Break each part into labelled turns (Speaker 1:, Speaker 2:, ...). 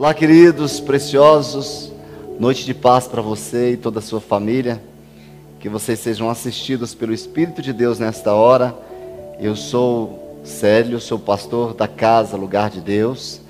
Speaker 1: Olá, queridos, preciosos. Noite de paz para você e toda a sua família. Que vocês sejam assistidos pelo Espírito de Deus nesta hora. Eu sou Célio, sou pastor da casa Lugar de Deus.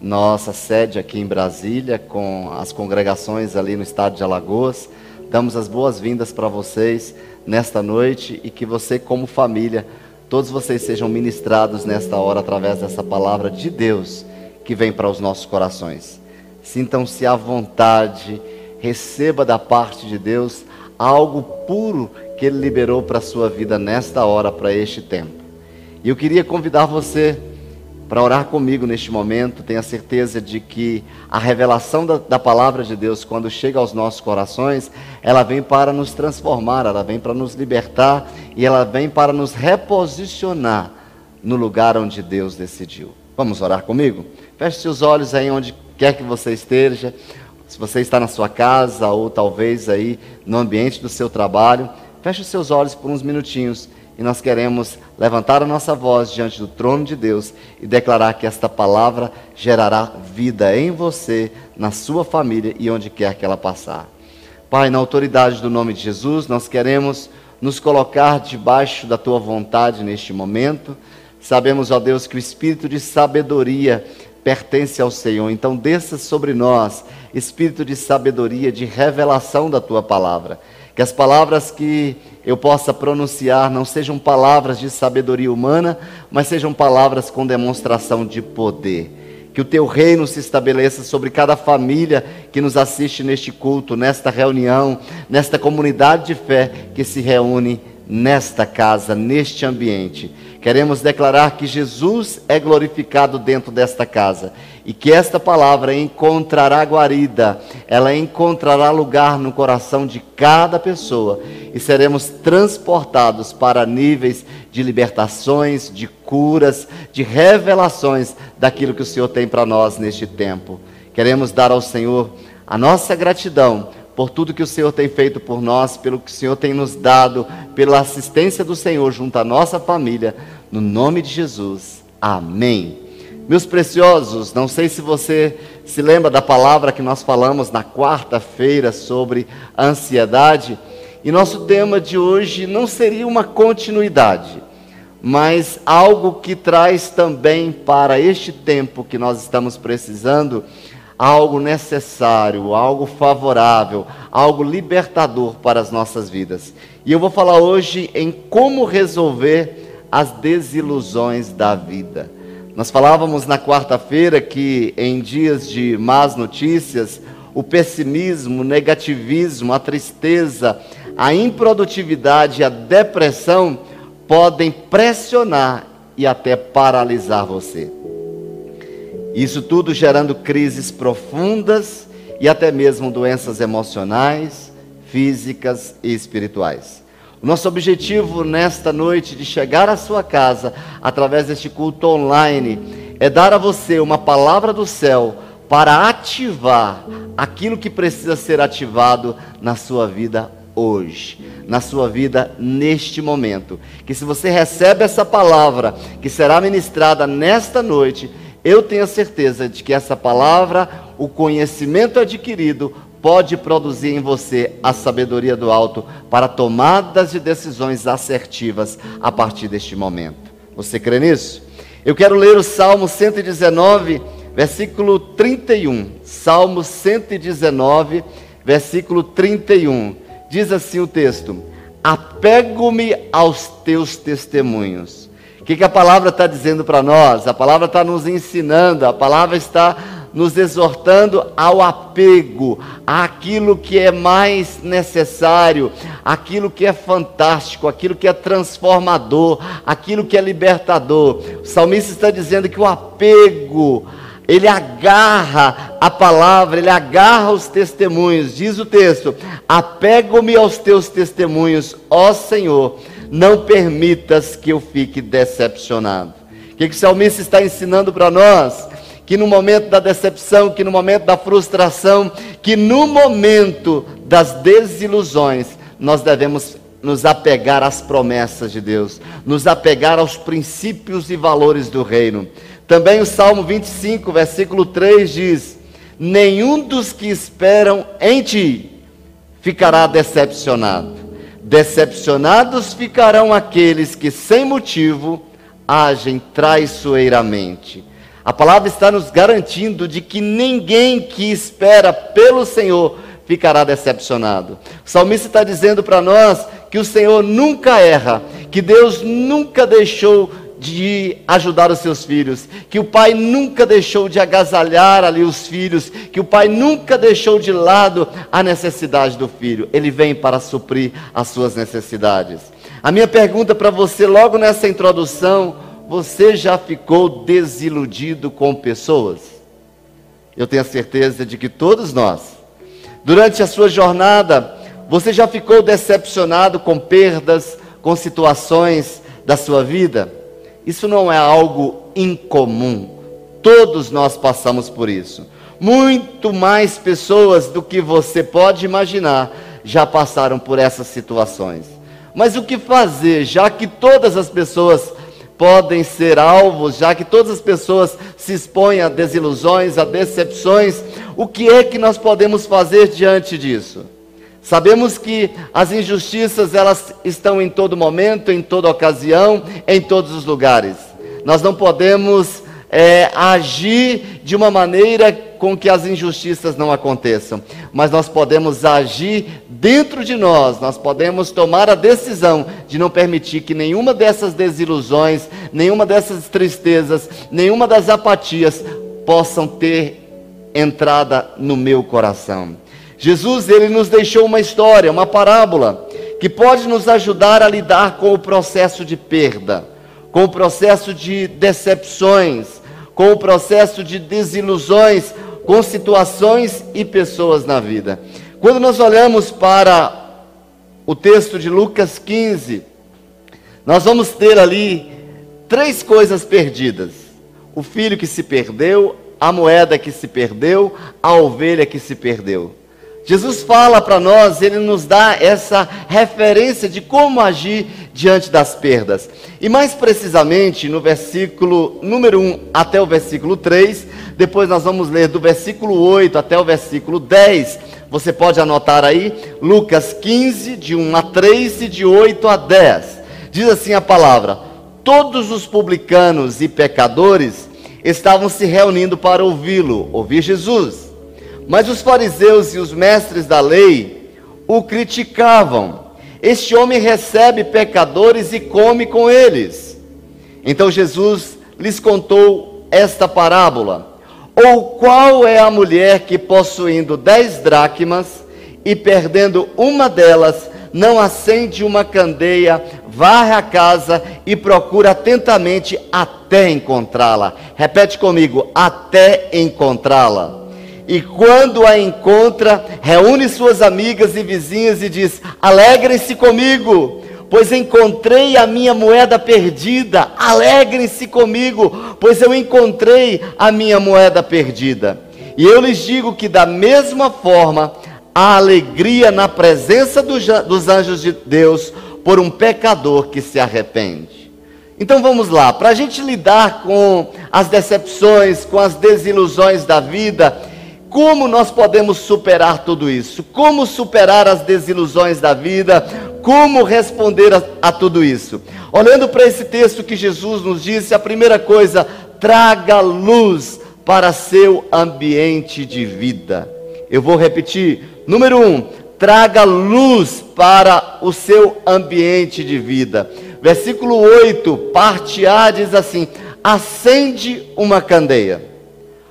Speaker 1: Nossa sede aqui em Brasília, com as congregações ali no estado de Alagoas. Damos as boas-vindas para vocês nesta noite e que você, como família, todos vocês sejam ministrados nesta hora através dessa palavra de Deus que vem para os nossos corações. Sintam-se à vontade, receba da parte de Deus algo puro que Ele liberou para a sua vida nesta hora, para este tempo. E eu queria convidar você para orar comigo neste momento. Tenha certeza de que a revelação da, da, palavra de Deus, quando chega aos nossos corações, ela vem para nos transformar, ela vem para nos libertar e ela vem para nos reposicionar no lugar onde Deus decidiu. Vamos orar comigo? Feche seus olhos aí onde quer que você esteja. Se você está na sua casa ou talvez aí no ambiente do seu trabalho, feche os seus olhos por uns minutinhos e nós queremos levantar a nossa voz diante do trono de Deus e declarar que esta palavra gerará vida em você, na sua família e onde quer que ela passar. Pai, na autoridade do nome de Jesus, nós queremos nos colocar debaixo da tua vontade neste momento. Sabemos, ó Deus, que o espírito de sabedoria pertence ao Senhor. Então, desça sobre nós espírito de sabedoria, de revelação da tua palavra. Que as palavras que eu possa pronunciar não sejam palavras de sabedoria humana, mas sejam palavras com demonstração de poder. Que o teu reino se estabeleça sobre cada família que nos assiste neste culto, nesta reunião, nesta comunidade de fé que se reúne nesta casa, neste ambiente. Queremos declarar que Jesus é glorificado dentro desta casa e que esta palavra encontrará guarida, ela encontrará lugar no coração de cada pessoa e seremos transportados para níveis de libertações, de curas, de revelações daquilo que o Senhor tem para nós neste tempo. Queremos dar ao Senhor a nossa gratidão por tudo que o Senhor tem feito por nós, pelo que o Senhor tem nos dado, pela assistência do Senhor junto à nossa família, no nome de Jesus. Amém. Meus preciosos, não sei se você se lembra da palavra que nós falamos na quarta-feira sobre ansiedade, e nosso tema de hoje não seria uma continuidade, mas algo que traz também para este tempo que nós estamos precisando algo necessário, algo favorável, algo libertador para as nossas vidas. E eu vou falar hoje em como resolver as desilusões da vida. Nós falávamos na quarta-feira que em dias de más notícias, o pessimismo, o negativismo, a tristeza, a improdutividade e a depressão podem pressionar e até paralisar você. Isso tudo gerando crises profundas e até mesmo doenças emocionais, físicas e espirituais. O nosso objetivo nesta noite de chegar à sua casa através deste culto online é dar a você uma palavra do céu para ativar aquilo que precisa ser ativado na sua vida hoje, na sua vida neste momento. Que se você recebe essa palavra que será ministrada nesta noite, eu tenho a certeza de que essa palavra, o conhecimento adquirido, pode produzir em você a sabedoria do alto para tomadas de decisões assertivas a partir deste momento. Você crê nisso? Eu quero ler o Salmo 119, versículo 31. Salmo 119, versículo 31. Diz assim o texto: Apego-me aos teus testemunhos que, que a palavra está dizendo para nós? A palavra está nos ensinando, a palavra está nos exortando ao apego, àquilo que é mais necessário, aquilo que é fantástico, aquilo que é transformador, aquilo que é libertador. O salmista está dizendo que o apego, ele agarra a palavra, ele agarra os testemunhos. Diz o texto: Apego-me aos teus testemunhos, ó Senhor não permitas que eu fique decepcionado. O que, que o salmista está ensinando para nós? Que no momento da decepção, que no momento da frustração, que no momento das desilusões, nós devemos nos apegar às promessas de Deus, nos apegar aos princípios e valores do reino. Também o Salmo 25, versículo 3 diz: nenhum dos que esperam em ti ficará decepcionado. Decepcionados ficarão aqueles que, sem motivo, agem traiçoeiramente. A palavra está nos garantindo de que ninguém que espera pelo Senhor ficará decepcionado. O salmista está dizendo para nós que o Senhor nunca erra, que Deus nunca deixou de ajudar os seus filhos, que o pai nunca deixou de agasalhar ali os filhos, que o pai nunca deixou de lado a necessidade do filho. Ele vem para suprir as suas necessidades. A minha pergunta para você, logo nessa introdução, você já ficou desiludido com pessoas? Eu tenho a certeza de que todos nós, durante a sua jornada, você já ficou decepcionado com perdas, com situações da sua vida? Isso não é algo incomum. Todos nós passamos por isso. Muito mais pessoas do que você pode imaginar já passaram por essas situações. Mas o que fazer, já que todas as pessoas podem ser alvos, já que todas as pessoas se expõem a desilusões, a decepções, o que é que nós podemos fazer diante disso? Sabemos que as injustiças elas estão em todo momento, em toda ocasião, em todos os lugares. Nós não podemos é, agir de uma maneira com que as injustiças não aconteçam, mas nós podemos agir dentro de nós, nós podemos tomar a decisão de não permitir que nenhuma dessas desilusões, nenhuma dessas tristezas, nenhuma das apatias possam ter entrada no meu coração. Jesus ele nos deixou uma história, uma parábola que pode nos ajudar a lidar com o processo de perda, com o processo de decepções, com o processo de desilusões, com situações e pessoas na vida. Quando nós olhamos para o texto de Lucas 15, nós vamos ter ali três coisas perdidas: o filho que se perdeu, a moeda que se perdeu, a ovelha que se perdeu. Jesus fala para nós, ele nos dá essa referência de como agir diante das perdas. E mais precisamente no versículo número 1 até o versículo 3, depois nós vamos ler do versículo 8 até o versículo 10. Você pode anotar aí, Lucas 15, de 1 a 3 e de 8 a 10. Diz assim a palavra: Todos os publicanos e pecadores estavam se reunindo para ouvi-lo, ouvir Jesus. Mas os fariseus e os mestres da lei o criticavam. Este homem recebe pecadores e come com eles. Então Jesus lhes contou esta parábola. Ou qual é a mulher que, possuindo dez dracmas e perdendo uma delas, não acende uma candeia, varre a casa e procura atentamente até encontrá-la? Repete comigo: até encontrá-la e quando a encontra, reúne suas amigas e vizinhas e diz: Alegrem-se comigo, pois encontrei a minha moeda perdida. Alegrem-se comigo, pois eu encontrei a minha moeda perdida. E eu lhes digo que, da mesma forma, a alegria na presença dos anjos de Deus por um pecador que se arrepende. Então vamos lá, para a gente lidar com as decepções, com as desilusões da vida como nós podemos superar tudo isso? Como superar as desilusões da vida? Como responder a, a tudo isso? Olhando para esse texto que Jesus nos disse, a primeira coisa, traga luz para seu ambiente de vida. Eu vou repetir. Número um, traga luz para o seu ambiente de vida. Versículo 8, parte A, diz assim: acende uma candeia.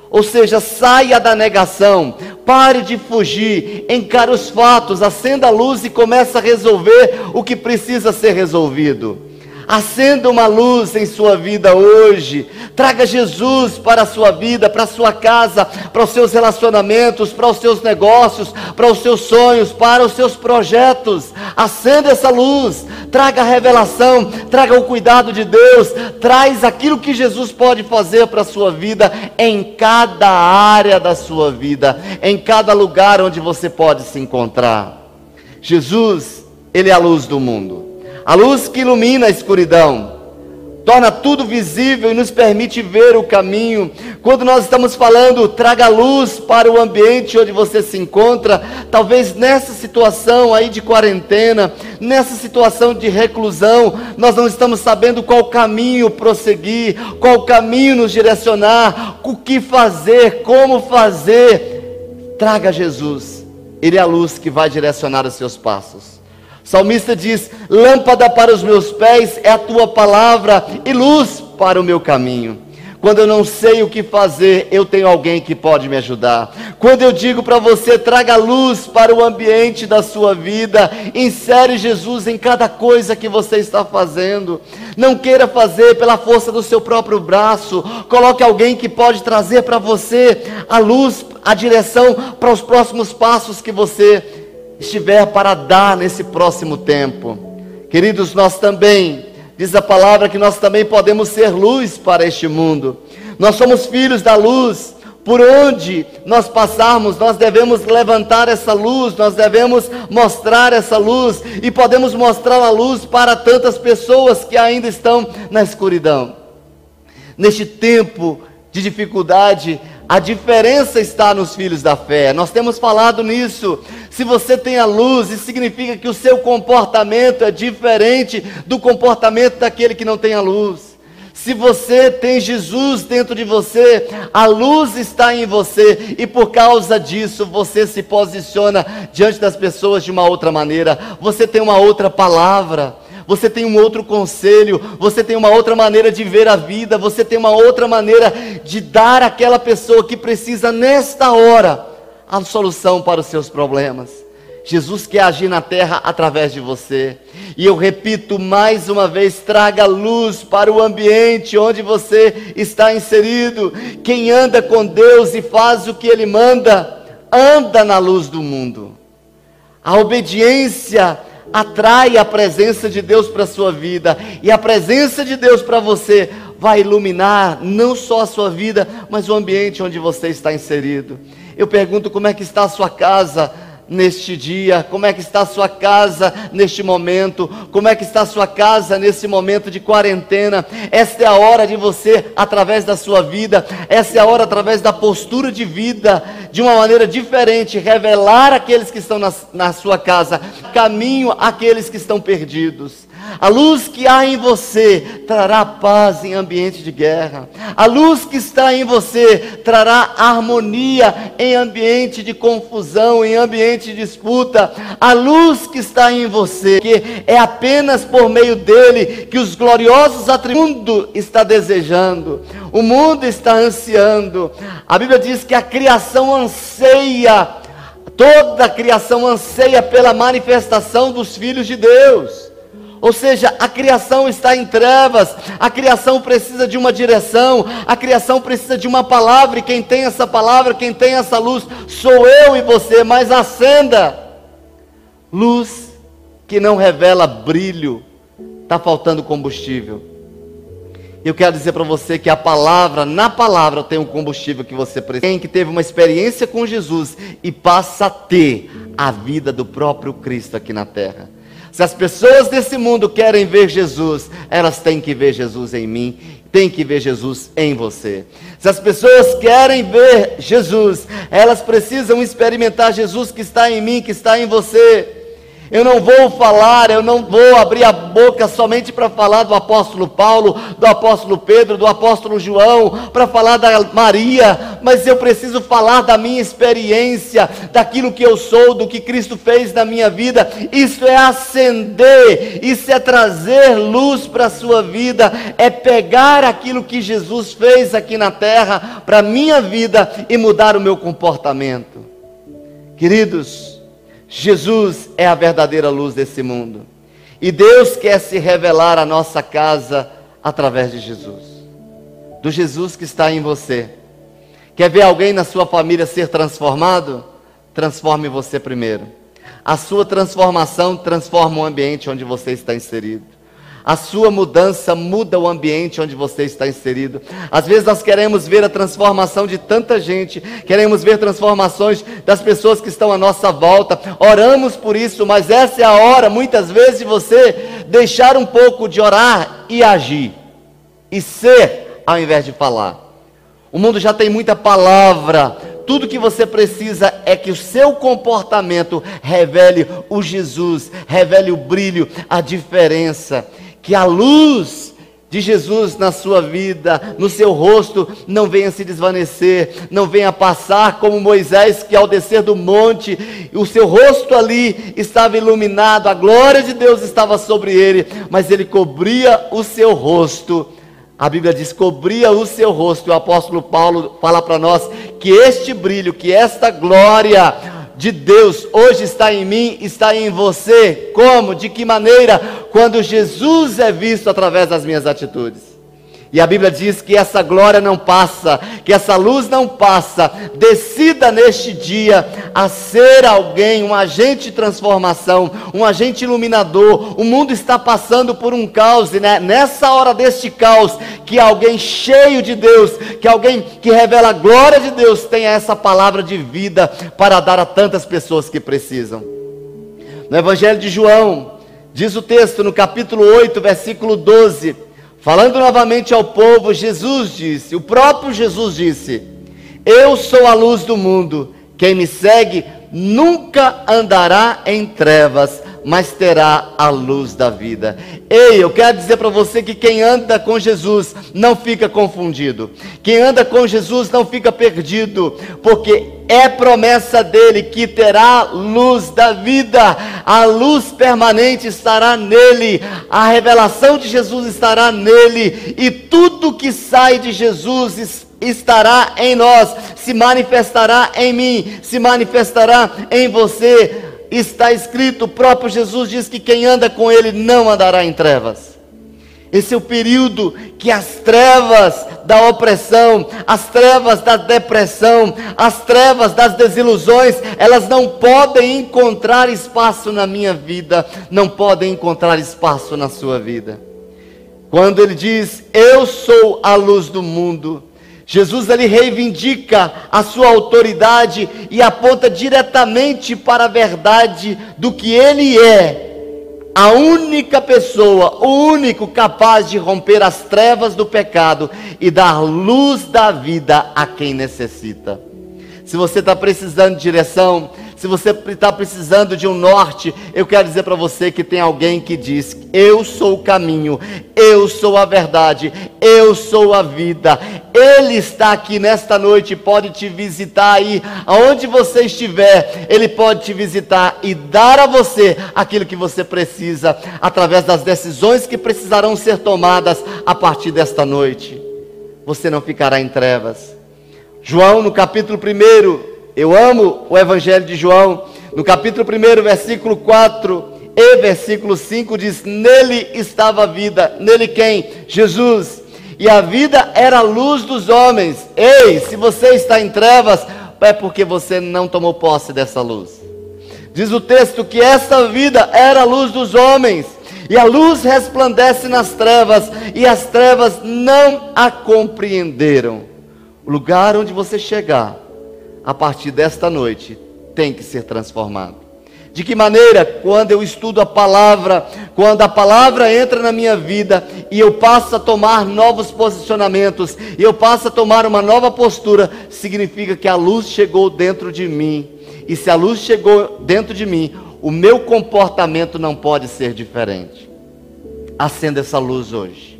Speaker 1: Ou seja, saia da negação, pare de fugir, encare os fatos, acenda a luz e comece a resolver o que precisa ser resolvido. Acenda uma luz em sua vida hoje. Traga Jesus para a sua vida, para a sua casa, para os seus relacionamentos, para os seus negócios, para os seus sonhos, para os seus projetos. Acenda essa luz. Traga a revelação, traga o cuidado de Deus, traz aquilo que Jesus pode fazer para a sua vida em cada área da sua vida, em cada lugar onde você pode se encontrar. Jesus, ele é a luz do mundo a luz que ilumina a escuridão. torna tudo visível e nos permite ver o caminho. Quando nós estamos falando, traga luz para o ambiente onde você se encontra, talvez nessa situação aí de quarentena, nessa situação de reclusão, nós não estamos sabendo qual caminho prosseguir, qual caminho nos direcionar, o que fazer, como fazer. Traga Jesus, Ele é a luz que vai direcionar os seus passos. Salmista diz: Lâmpada para os meus pés é a tua palavra e luz para o meu caminho. Quando eu não sei o que fazer, eu tenho alguém que pode me ajudar. Quando eu digo para você, traga luz para o ambiente da sua vida, insere Jesus em cada coisa que você está fazendo. Não queira fazer pela força do seu próprio braço. Coloque alguém que pode trazer para você a luz, a direção para os próximos passos que você estiver para dar nesse próximo tempo. Queridos, nós também, diz a palavra que nós também podemos ser luz para este mundo. Nós somos filhos da luz. Por onde nós passarmos, nós devemos levantar essa luz, nós devemos mostrar essa luz e podemos mostrar a luz para tantas pessoas que ainda estão na escuridão. Neste tempo de dificuldade, a diferença está nos filhos da fé. Nós temos falado nisso. Se você tem a luz, isso significa que o seu comportamento é diferente do comportamento daquele que não tem a luz. Se você tem Jesus dentro de você, a luz está em você, e por causa disso você se posiciona diante das pessoas de uma outra maneira. Você tem uma outra palavra você tem um outro conselho, você tem uma outra maneira de ver a vida, você tem uma outra maneira de dar àquela pessoa que precisa nesta hora a solução para os seus problemas. Jesus quer agir na terra através de você. E eu repito mais uma vez: traga luz para o ambiente onde você está inserido. Quem anda com Deus e faz o que Ele manda, anda na luz do mundo. A obediência atrai a presença de Deus para a sua vida, e a presença de Deus para você vai iluminar não só a sua vida, mas o ambiente onde você está inserido. Eu pergunto como é que está a sua casa, neste dia, como é que está a sua casa neste momento, como é que está a sua casa nesse momento de quarentena. Esta é a hora de você, através da sua vida, essa é a hora, através da postura de vida, de uma maneira diferente, revelar aqueles que estão na, na sua casa, caminho àqueles que estão perdidos. A luz que há em você trará paz em ambiente de guerra. A luz que está em você trará harmonia em ambiente de confusão, em ambiente de disputa. A luz que está em você, que é apenas por meio dele que os gloriosos atributos mundo está desejando. O mundo está ansiando. A Bíblia diz que a criação anseia, toda a criação anseia pela manifestação dos filhos de Deus. Ou seja, a criação está em trevas, a criação precisa de uma direção, a criação precisa de uma palavra, e quem tem essa palavra, quem tem essa luz, sou eu e você, mas acenda. Luz que não revela brilho, está faltando combustível. Eu quero dizer para você que a palavra, na palavra tem um combustível que você precisa. Quem que teve uma experiência com Jesus e passa a ter a vida do próprio Cristo aqui na terra. Se as pessoas desse mundo querem ver Jesus, elas têm que ver Jesus em mim, têm que ver Jesus em você. Se as pessoas querem ver Jesus, elas precisam experimentar Jesus que está em mim, que está em você. Eu não vou falar, eu não vou abrir a boca somente para falar do apóstolo Paulo, do apóstolo Pedro, do apóstolo João, para falar da Maria, mas eu preciso falar da minha experiência, daquilo que eu sou, do que Cristo fez na minha vida. Isso é acender, isso é trazer luz para a sua vida, é pegar aquilo que Jesus fez aqui na terra para a minha vida e mudar o meu comportamento. Queridos, Jesus é a verdadeira luz desse mundo. E Deus quer se revelar à nossa casa através de Jesus. Do Jesus que está em você. Quer ver alguém na sua família ser transformado? Transforme você primeiro. A sua transformação transforma o ambiente onde você está inserido. A sua mudança muda o ambiente onde você está inserido. Às vezes nós queremos ver a transformação de tanta gente, queremos ver transformações das pessoas que estão à nossa volta. Oramos por isso, mas essa é a hora, muitas vezes, de você deixar um pouco de orar e agir. e ser ao invés de falar. O mundo já tem muita palavra. Tudo que você precisa é que o seu comportamento revele o Jesus, revele o brilho, a diferença. Que a luz de Jesus na sua vida, no seu rosto, não venha se desvanecer, não venha passar como Moisés, que ao descer do monte, o seu rosto ali estava iluminado, a glória de Deus estava sobre ele, mas ele cobria o seu rosto. A Bíblia diz: cobria o seu rosto. E o apóstolo Paulo fala para nós que este brilho, que esta glória, de Deus hoje está em mim, está em você. Como? De que maneira? Quando Jesus é visto através das minhas atitudes. E a Bíblia diz que essa glória não passa, que essa luz não passa. Decida neste dia a ser alguém, um agente de transformação, um agente iluminador. O mundo está passando por um caos, e né? nessa hora deste caos, que alguém cheio de Deus, que alguém que revela a glória de Deus, tenha essa palavra de vida para dar a tantas pessoas que precisam. No Evangelho de João, diz o texto no capítulo 8, versículo 12 Falando novamente ao povo, Jesus disse: O próprio Jesus disse: Eu sou a luz do mundo. Quem me segue nunca andará em trevas, mas terá a luz da vida. Ei, eu quero dizer para você que quem anda com Jesus não fica confundido. Quem anda com Jesus não fica perdido, porque é promessa dele que terá luz da vida. A luz permanente estará nele. A revelação de Jesus estará nele e tudo que sai de Jesus estará em nós, se manifestará em mim, se manifestará em você está escrito, o próprio Jesus diz que quem anda com ele não andará em trevas. Esse é o período que as trevas da opressão, as trevas da depressão, as trevas das desilusões, elas não podem encontrar espaço na minha vida, não podem encontrar espaço na sua vida. Quando ele diz: Eu sou a luz do mundo, Jesus ele reivindica a sua autoridade e aponta diretamente para a verdade do que ele é. A única pessoa, o único capaz de romper as trevas do pecado e dar luz da vida a quem necessita. Se você está precisando de direção, se você está precisando de um norte, eu quero dizer para você que tem alguém que diz: Eu sou o caminho, eu sou a verdade, eu sou a vida. Ele está aqui nesta noite, pode te visitar aí, aonde você estiver, Ele pode te visitar e dar a você aquilo que você precisa, através das decisões que precisarão ser tomadas a partir desta noite. Você não ficará em trevas. João, no capítulo 1, eu amo o Evangelho de João, no capítulo 1, versículo 4 e versículo 5 diz: Nele estava a vida, nele quem? Jesus. E a vida era a luz dos homens. Ei, se você está em trevas, é porque você não tomou posse dessa luz. Diz o texto que essa vida era a luz dos homens, e a luz resplandece nas trevas, e as trevas não a compreenderam. O lugar onde você chegar, a partir desta noite, tem que ser transformado. De que maneira? Quando eu estudo a palavra, quando a palavra entra na minha vida e eu passo a tomar novos posicionamentos, e eu passo a tomar uma nova postura, significa que a luz chegou dentro de mim. E se a luz chegou dentro de mim, o meu comportamento não pode ser diferente. Acenda essa luz hoje.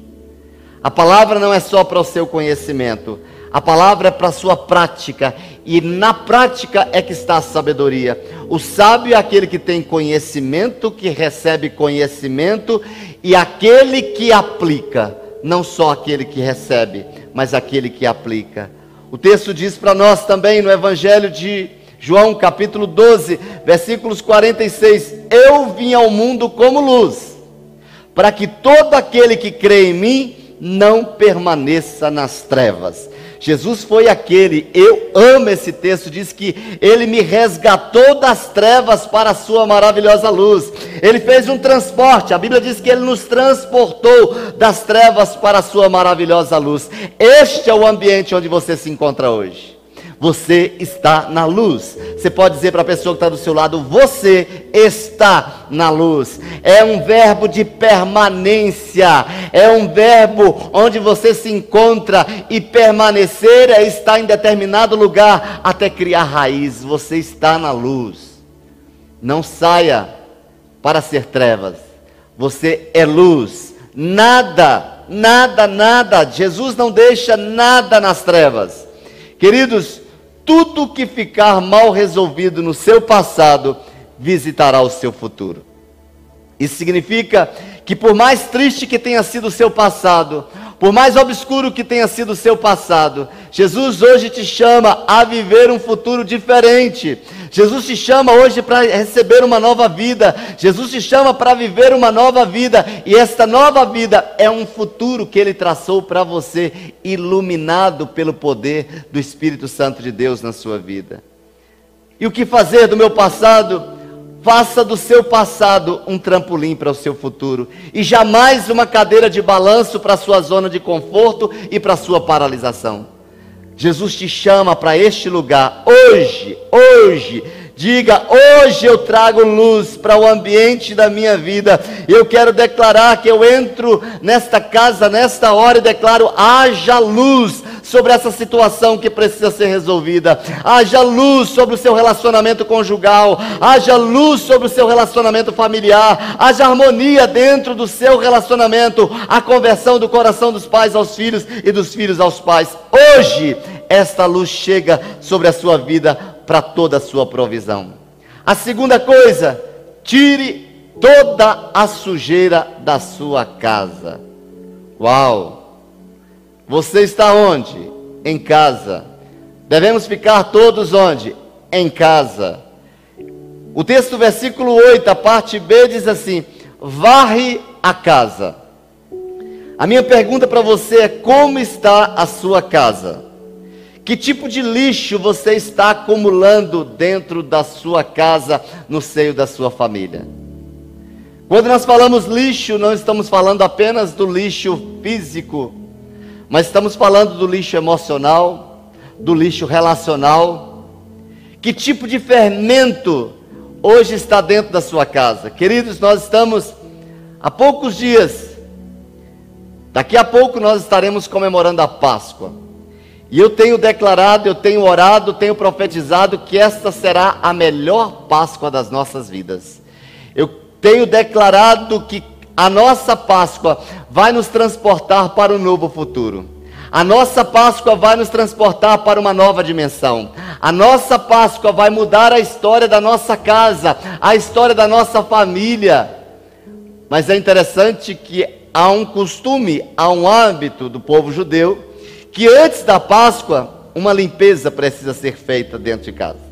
Speaker 1: A palavra não é só para o seu conhecimento, a palavra é para a sua prática, e na prática é que está a sabedoria. O sábio é aquele que tem conhecimento, que recebe conhecimento, e aquele que aplica, não só aquele que recebe, mas aquele que aplica. O texto diz para nós também no Evangelho de João, capítulo 12, versículos 46: Eu vim ao mundo como luz, para que todo aquele que crê em mim não permaneça nas trevas. Jesus foi aquele, eu amo esse texto, diz que ele me resgatou das trevas para a sua maravilhosa luz. Ele fez um transporte, a Bíblia diz que ele nos transportou das trevas para a sua maravilhosa luz. Este é o ambiente onde você se encontra hoje. Você está na luz. Você pode dizer para a pessoa que está do seu lado: Você está na luz. É um verbo de permanência. É um verbo onde você se encontra e permanecer é estar em determinado lugar até criar raiz. Você está na luz. Não saia para ser trevas. Você é luz. Nada, nada, nada. Jesus não deixa nada nas trevas. Queridos, tudo que ficar mal resolvido no seu passado visitará o seu futuro. Isso significa que, por mais triste que tenha sido o seu passado, por mais obscuro que tenha sido o seu passado, Jesus hoje te chama a viver um futuro diferente. Jesus te chama hoje para receber uma nova vida. Jesus te chama para viver uma nova vida. E esta nova vida é um futuro que Ele traçou para você, iluminado pelo poder do Espírito Santo de Deus na sua vida. E o que fazer do meu passado? Faça do seu passado um trampolim para o seu futuro e jamais uma cadeira de balanço para a sua zona de conforto e para a sua paralisação. Jesus te chama para este lugar hoje, hoje. Diga, hoje eu trago luz para o ambiente da minha vida. Eu quero declarar que eu entro nesta casa, nesta hora, e declaro: haja luz sobre essa situação que precisa ser resolvida. Haja luz sobre o seu relacionamento conjugal. Haja luz sobre o seu relacionamento familiar. Haja harmonia dentro do seu relacionamento. A conversão do coração dos pais aos filhos e dos filhos aos pais. Hoje, esta luz chega sobre a sua vida para toda a sua provisão. A segunda coisa, tire toda a sujeira da sua casa. Uau! Você está onde? Em casa. Devemos ficar todos onde? Em casa. O texto, versículo 8, a parte B, diz assim: varre a casa. A minha pergunta para você é: como está a sua casa? Que tipo de lixo você está acumulando dentro da sua casa, no seio da sua família? Quando nós falamos lixo, não estamos falando apenas do lixo físico, mas estamos falando do lixo emocional, do lixo relacional. Que tipo de fermento hoje está dentro da sua casa? Queridos, nós estamos há poucos dias, daqui a pouco nós estaremos comemorando a Páscoa. E eu tenho declarado, eu tenho orado, tenho profetizado que esta será a melhor Páscoa das nossas vidas. Eu tenho declarado que a nossa Páscoa vai nos transportar para um novo futuro. A nossa Páscoa vai nos transportar para uma nova dimensão. A nossa Páscoa vai mudar a história da nossa casa, a história da nossa família. Mas é interessante que há um costume, há um hábito do povo judeu, que antes da Páscoa, uma limpeza precisa ser feita dentro de casa.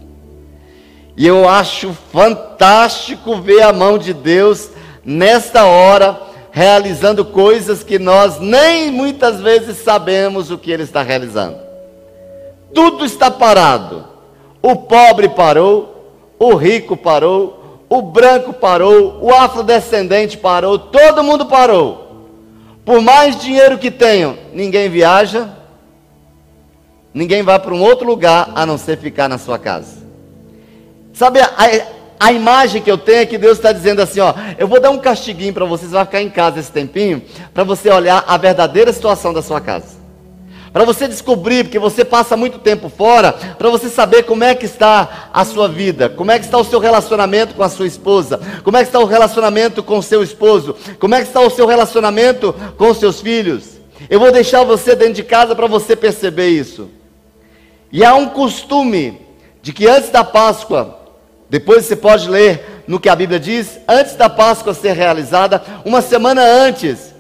Speaker 1: E eu acho fantástico ver a mão de Deus nesta hora, realizando coisas que nós nem muitas vezes sabemos o que Ele está realizando. Tudo está parado. O pobre parou, o rico parou, o branco parou, o afrodescendente parou, todo mundo parou. Por mais dinheiro que tenham, ninguém viaja, ninguém vai para um outro lugar a não ser ficar na sua casa. Sabe, a, a imagem que eu tenho é que Deus está dizendo assim: ó, eu vou dar um castiguinho para você, você vai ficar em casa esse tempinho, para você olhar a verdadeira situação da sua casa. Para você descobrir, porque você passa muito tempo fora, para você saber como é que está a sua vida, como é que está o seu relacionamento com a sua esposa, como é que está o relacionamento com o seu esposo, como é que está o seu relacionamento com os seus filhos. Eu vou deixar você dentro de casa para você perceber isso. E há um costume de que antes da Páscoa, depois você pode ler no que a Bíblia diz, antes da Páscoa ser realizada, uma semana antes,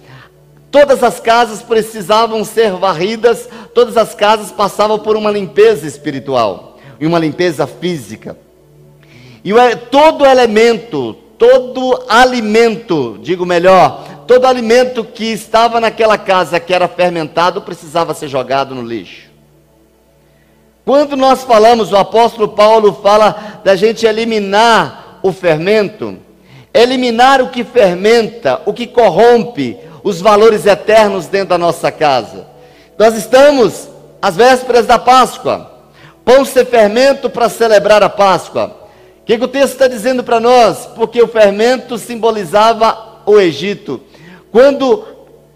Speaker 1: todas as casas precisavam ser varridas, todas as casas passavam por uma limpeza espiritual e uma limpeza física. E todo elemento, todo alimento, digo melhor, todo alimento que estava naquela casa que era fermentado precisava ser jogado no lixo. Quando nós falamos, o apóstolo Paulo fala da gente eliminar o fermento, eliminar o que fermenta, o que corrompe os valores eternos dentro da nossa casa. Nós estamos às vésperas da Páscoa. pão ser fermento para celebrar a Páscoa. O que, que o texto está dizendo para nós? Porque o fermento simbolizava o Egito. Quando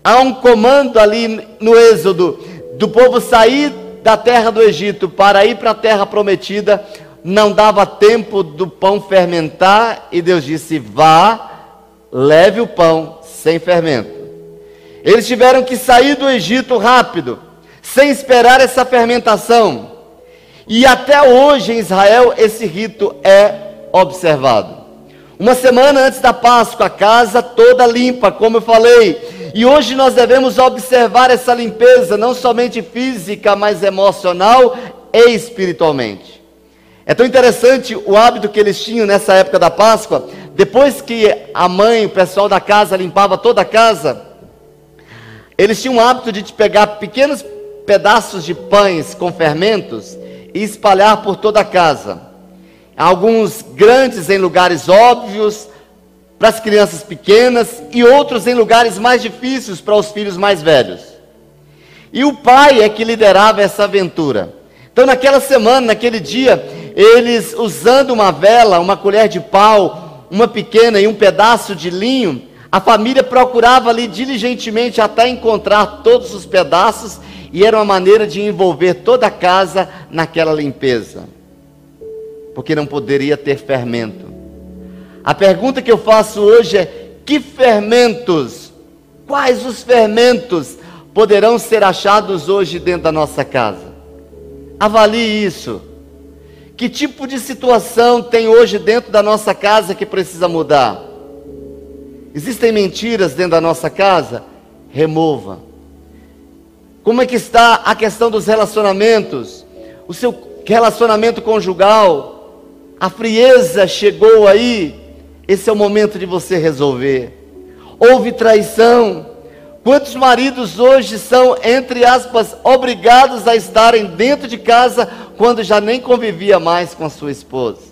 Speaker 1: há um comando ali no Êxodo do povo sair da terra do Egito para ir para a terra prometida, não dava tempo do pão fermentar e Deus disse: vá, leve o pão sem fermento. Eles tiveram que sair do Egito rápido, sem esperar essa fermentação. E até hoje em Israel esse rito é observado. Uma semana antes da Páscoa, a casa toda limpa, como eu falei. E hoje nós devemos observar essa limpeza, não somente física, mas emocional e espiritualmente. É tão interessante o hábito que eles tinham nessa época da Páscoa. Depois que a mãe, o pessoal da casa limpava toda a casa, eles tinham o hábito de pegar pequenos pedaços de pães com fermentos e espalhar por toda a casa. Alguns grandes em lugares óbvios para as crianças pequenas e outros em lugares mais difíceis para os filhos mais velhos. E o pai é que liderava essa aventura. Então, naquela semana, naquele dia, eles usando uma vela, uma colher de pau, uma pequena e um pedaço de linho, a família procurava ali diligentemente até encontrar todos os pedaços e era uma maneira de envolver toda a casa naquela limpeza, porque não poderia ter fermento. A pergunta que eu faço hoje é: que fermentos, quais os fermentos poderão ser achados hoje dentro da nossa casa? Avalie isso. Que tipo de situação tem hoje dentro da nossa casa que precisa mudar? Existem mentiras dentro da nossa casa? Remova como é que está a questão dos relacionamentos? O seu relacionamento conjugal? A frieza chegou aí? Esse é o momento de você resolver. Houve traição? Quantos maridos hoje são, entre aspas, obrigados a estarem dentro de casa quando já nem convivia mais com a sua esposa?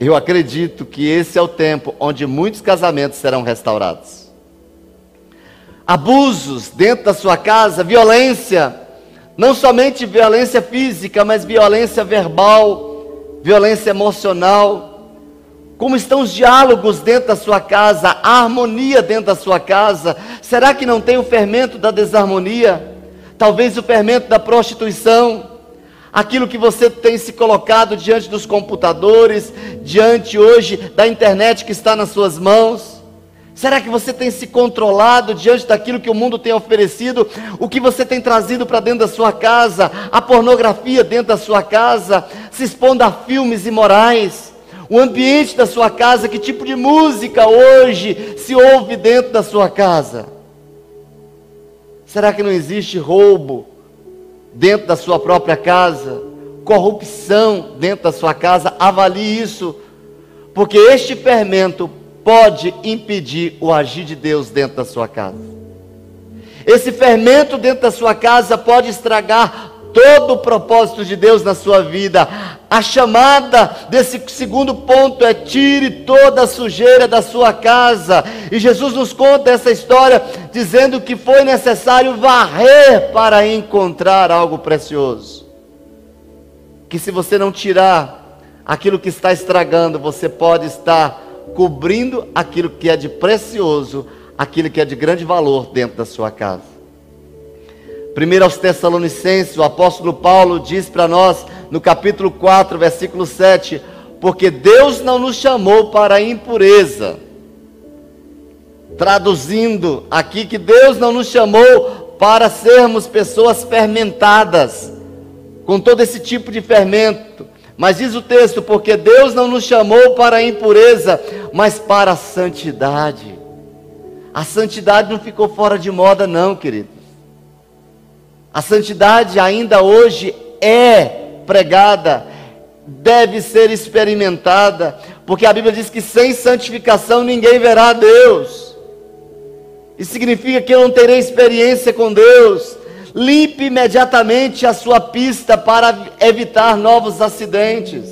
Speaker 1: Eu acredito que esse é o tempo onde muitos casamentos serão restaurados abusos dentro da sua casa, violência, não somente violência física, mas violência verbal, violência emocional. Como estão os diálogos dentro da sua casa, a harmonia dentro da sua casa? Será que não tem o fermento da desarmonia? Talvez o fermento da prostituição? Aquilo que você tem se colocado diante dos computadores, diante hoje da internet que está nas suas mãos? Será que você tem se controlado diante daquilo que o mundo tem oferecido? O que você tem trazido para dentro da sua casa? A pornografia dentro da sua casa? Se expondo a filmes imorais? O ambiente da sua casa? Que tipo de música hoje se ouve dentro da sua casa? Será que não existe roubo dentro da sua própria casa? Corrupção dentro da sua casa? Avalie isso, porque este fermento pode impedir o agir de Deus dentro da sua casa. Esse fermento dentro da sua casa pode estragar todo o propósito de Deus na sua vida. A chamada desse segundo ponto é: tire toda a sujeira da sua casa. E Jesus nos conta essa história dizendo que foi necessário varrer para encontrar algo precioso. Que se você não tirar aquilo que está estragando, você pode estar cobrindo aquilo que é de precioso, aquilo que é de grande valor dentro da sua casa. Primeiro aos Tessalonicenses, o apóstolo Paulo diz para nós, no capítulo 4, versículo 7, porque Deus não nos chamou para a impureza. Traduzindo aqui que Deus não nos chamou para sermos pessoas fermentadas, com todo esse tipo de fermento, mas diz o texto: porque Deus não nos chamou para a impureza, mas para a santidade. A santidade não ficou fora de moda, não, queridos. A santidade ainda hoje é pregada, deve ser experimentada, porque a Bíblia diz que sem santificação ninguém verá a Deus. Isso significa que eu não terei experiência com Deus, Limpe imediatamente a sua pista para evitar novos acidentes.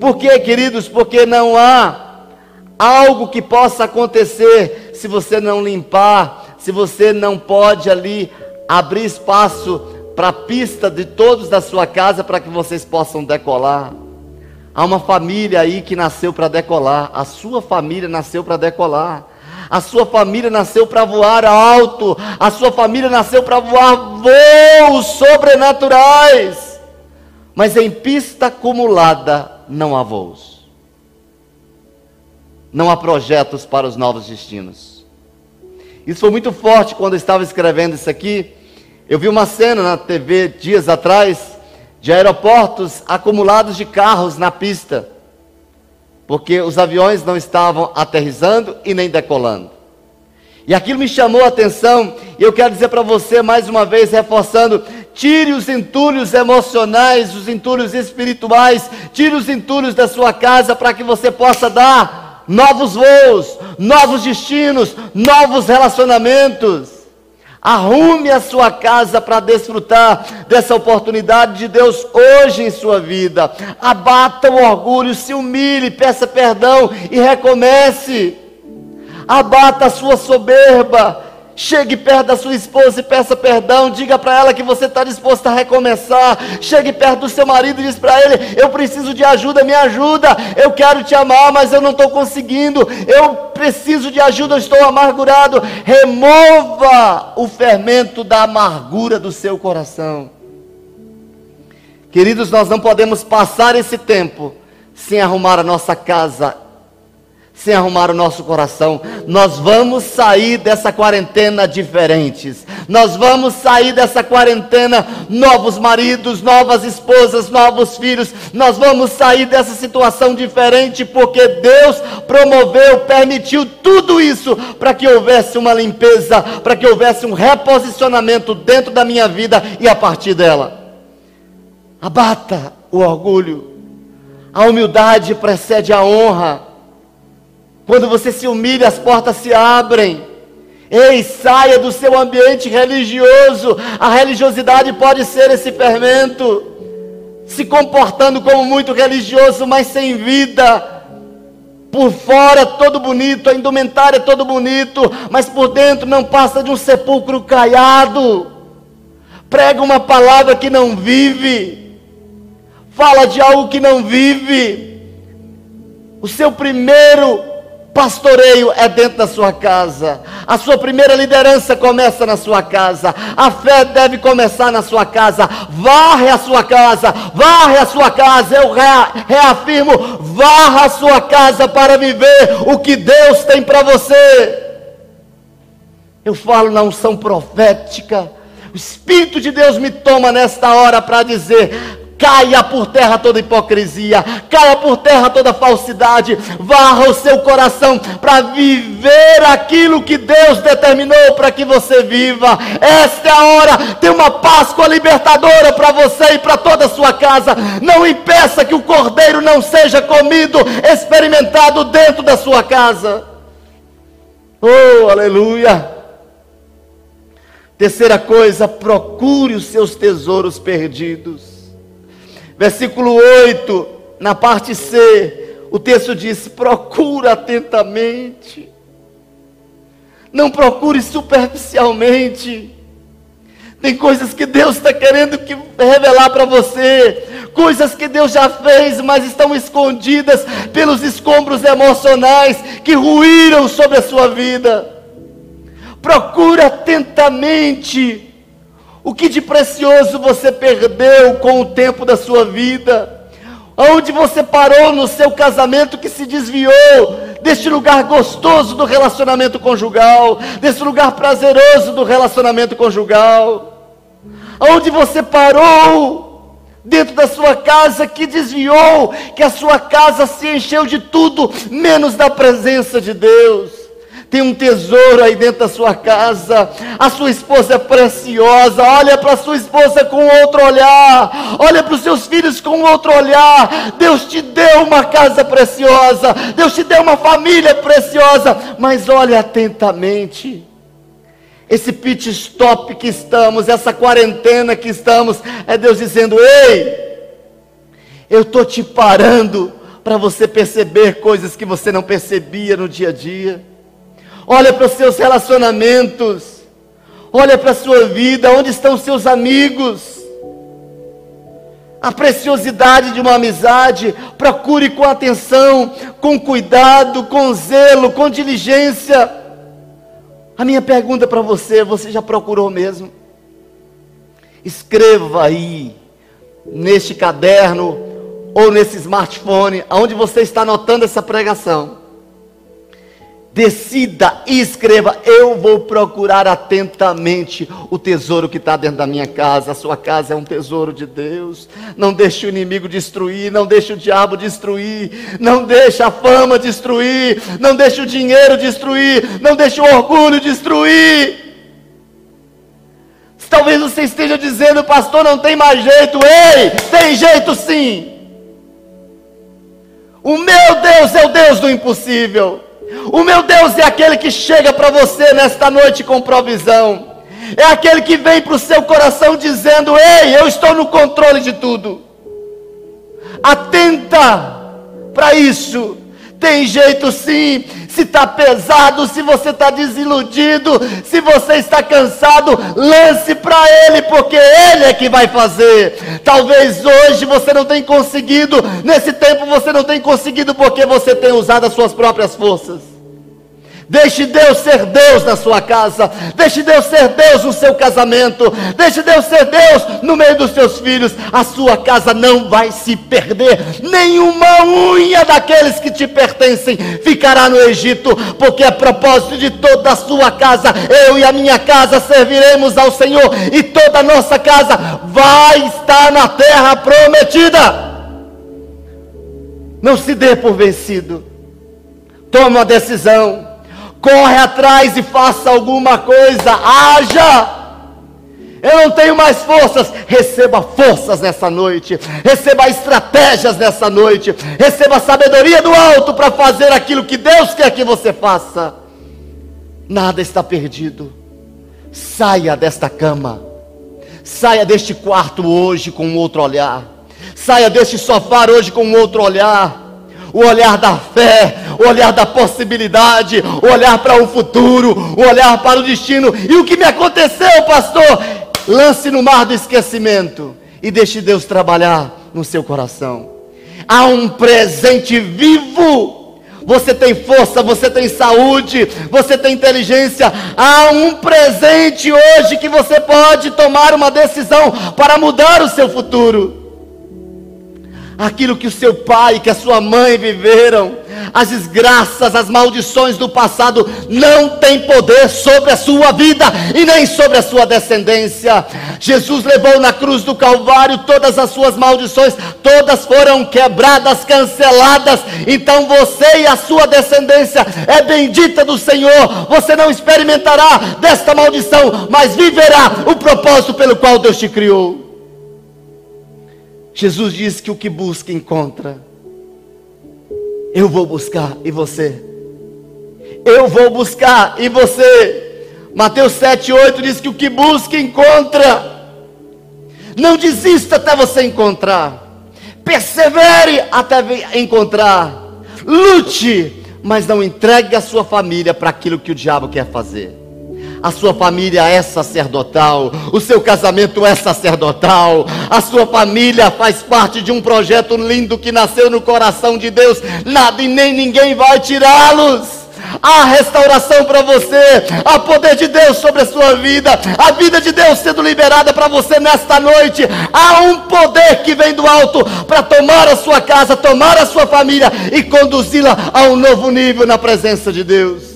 Speaker 1: Por quê, queridos? Porque não há algo que possa acontecer se você não limpar, se você não pode ali abrir espaço para a pista de todos da sua casa para que vocês possam decolar. Há uma família aí que nasceu para decolar. A sua família nasceu para decolar. A sua família nasceu para voar alto. A sua família nasceu para voar voos sobrenaturais. Mas em pista acumulada não há voos. Não há projetos para os novos destinos. Isso foi muito forte quando eu estava escrevendo isso aqui. Eu vi uma cena na TV dias atrás de aeroportos acumulados de carros na pista, porque os aviões não estavam aterrissando e nem decolando. E aquilo me chamou a atenção, e eu quero dizer para você mais uma vez, reforçando: tire os entulhos emocionais, os entulhos espirituais, tire os entulhos da sua casa para que você possa dar novos voos, novos destinos, novos relacionamentos. Arrume a sua casa para desfrutar dessa oportunidade de Deus hoje em sua vida. Abata o orgulho, se humilhe, peça perdão e recomece. Abata a sua soberba Chegue perto da sua esposa e peça perdão. Diga para ela que você está disposto a recomeçar. Chegue perto do seu marido e diz para ele: Eu preciso de ajuda, me ajuda. Eu quero te amar, mas eu não estou conseguindo. Eu preciso de ajuda, eu estou amargurado. Remova o fermento da amargura do seu coração. Queridos, nós não podemos passar esse tempo sem arrumar a nossa casa sem arrumar o nosso coração. Nós vamos sair dessa quarentena diferentes. Nós vamos sair dessa quarentena novos maridos, novas esposas, novos filhos. Nós vamos sair dessa situação diferente porque Deus promoveu, permitiu tudo isso para que houvesse uma limpeza, para que houvesse um reposicionamento dentro da minha vida e a partir dela. Abata o orgulho. A humildade precede a honra. Quando você se humilha, as portas se abrem. Ei, saia do seu ambiente religioso. A religiosidade pode ser esse fermento, se comportando como muito religioso, mas sem vida. Por fora todo bonito, a indumentária é todo bonito, mas por dentro não passa de um sepulcro caiado. Prega uma palavra que não vive. Fala de algo que não vive. O seu primeiro Pastoreio é dentro da sua casa. A sua primeira liderança começa na sua casa. A fé deve começar na sua casa. Varre a sua casa. Varre a sua casa. Eu reafirmo: varra a sua casa para viver o que Deus tem para você. Eu falo na unção profética. O Espírito de Deus me toma nesta hora para dizer: Caia por terra toda hipocrisia, caia por terra toda falsidade, varra o seu coração para viver aquilo que Deus determinou para que você viva. Esta é a hora, tem uma Páscoa libertadora para você e para toda a sua casa. Não impeça que o cordeiro não seja comido, experimentado dentro da sua casa. Oh, aleluia! Terceira coisa, procure os seus tesouros perdidos. Versículo 8, na parte C, o texto diz: procura atentamente, não procure superficialmente. Tem coisas que Deus está querendo que revelar para você, coisas que Deus já fez, mas estão escondidas pelos escombros emocionais que ruíram sobre a sua vida. Procura atentamente o que de precioso você perdeu com o tempo da sua vida? Onde você parou no seu casamento que se desviou deste lugar gostoso do relacionamento conjugal, desse lugar prazeroso do relacionamento conjugal? Onde você parou dentro da sua casa que desviou, que a sua casa se encheu de tudo menos da presença de Deus? Tem um tesouro aí dentro da sua casa. A sua esposa é preciosa. Olha para a sua esposa com outro olhar. Olha para os seus filhos com outro olhar. Deus te deu uma casa preciosa. Deus te deu uma família preciosa. Mas olha atentamente. Esse pit stop que estamos, essa quarentena que estamos, é Deus dizendo: Ei, eu estou te parando para você perceber coisas que você não percebia no dia a dia olha para os seus relacionamentos, Olha para a sua vida, onde estão seus amigos? A preciosidade de uma amizade, procure com atenção, com cuidado, com zelo, com diligência. A minha pergunta para você, você já procurou mesmo? Escreva aí, neste caderno ou nesse smartphone, aonde você está anotando essa pregação. Decida e escreva: Eu vou procurar atentamente o tesouro que está dentro da minha casa. A sua casa é um tesouro de Deus. Não deixe o inimigo destruir, não deixe o diabo destruir, não deixe a fama destruir, não deixe o dinheiro destruir, não deixe o orgulho destruir. Talvez você esteja dizendo, pastor, não tem mais jeito. Ei, tem jeito sim. O meu Deus é o Deus do impossível. O meu Deus é aquele que chega para você nesta noite com provisão. É aquele que vem para o seu coração dizendo: Ei, eu estou no controle de tudo. Atenta para isso. Tem jeito sim. Se está pesado, se você está desiludido, se você está cansado, lance para Ele, porque Ele é que vai fazer. Talvez hoje você não tenha conseguido, nesse tempo você não tenha conseguido, porque você tem usado as suas próprias forças. Deixe Deus ser Deus na sua casa. Deixe Deus ser Deus no seu casamento. Deixe Deus ser Deus no meio dos seus filhos. A sua casa não vai se perder. Nenhuma unha daqueles que te pertencem ficará no Egito, porque a propósito de toda a sua casa, eu e a minha casa serviremos ao Senhor, e toda a nossa casa vai estar na terra prometida. Não se dê por vencido. Tome uma decisão corre atrás e faça alguma coisa, haja. Eu não tenho mais forças. Receba forças nessa noite. Receba estratégias nessa noite. Receba sabedoria do alto para fazer aquilo que Deus quer que você faça. Nada está perdido. Saia desta cama. Saia deste quarto hoje com um outro olhar. Saia deste sofá hoje com um outro olhar o olhar da fé, o olhar da possibilidade, o olhar para o futuro, o olhar para o destino. E o que me aconteceu, pastor? Lance no mar do esquecimento e deixe Deus trabalhar no seu coração. Há um presente vivo. Você tem força, você tem saúde, você tem inteligência. Há um presente hoje que você pode tomar uma decisão para mudar o seu futuro aquilo que o seu pai, que a sua mãe viveram, as desgraças, as maldições do passado não tem poder sobre a sua vida e nem sobre a sua descendência. Jesus levou na cruz do Calvário todas as suas maldições, todas foram quebradas, canceladas. Então você e a sua descendência é bendita do Senhor. Você não experimentará desta maldição, mas viverá o propósito pelo qual Deus te criou. Jesus disse que o que busca encontra. Eu vou buscar e você. Eu vou buscar e você. Mateus 7, 8 diz que o que busca encontra. Não desista até você encontrar. Persevere até encontrar. Lute, mas não entregue a sua família para aquilo que o diabo quer fazer a sua família é sacerdotal, o seu casamento é sacerdotal, a sua família faz parte de um projeto lindo que nasceu no coração de Deus, nada e nem ninguém vai tirá-los. Há restauração para você, há poder de Deus sobre a sua vida, a vida de Deus sendo liberada para você nesta noite. Há um poder que vem do alto para tomar a sua casa, tomar a sua família e conduzi-la a um novo nível na presença de Deus.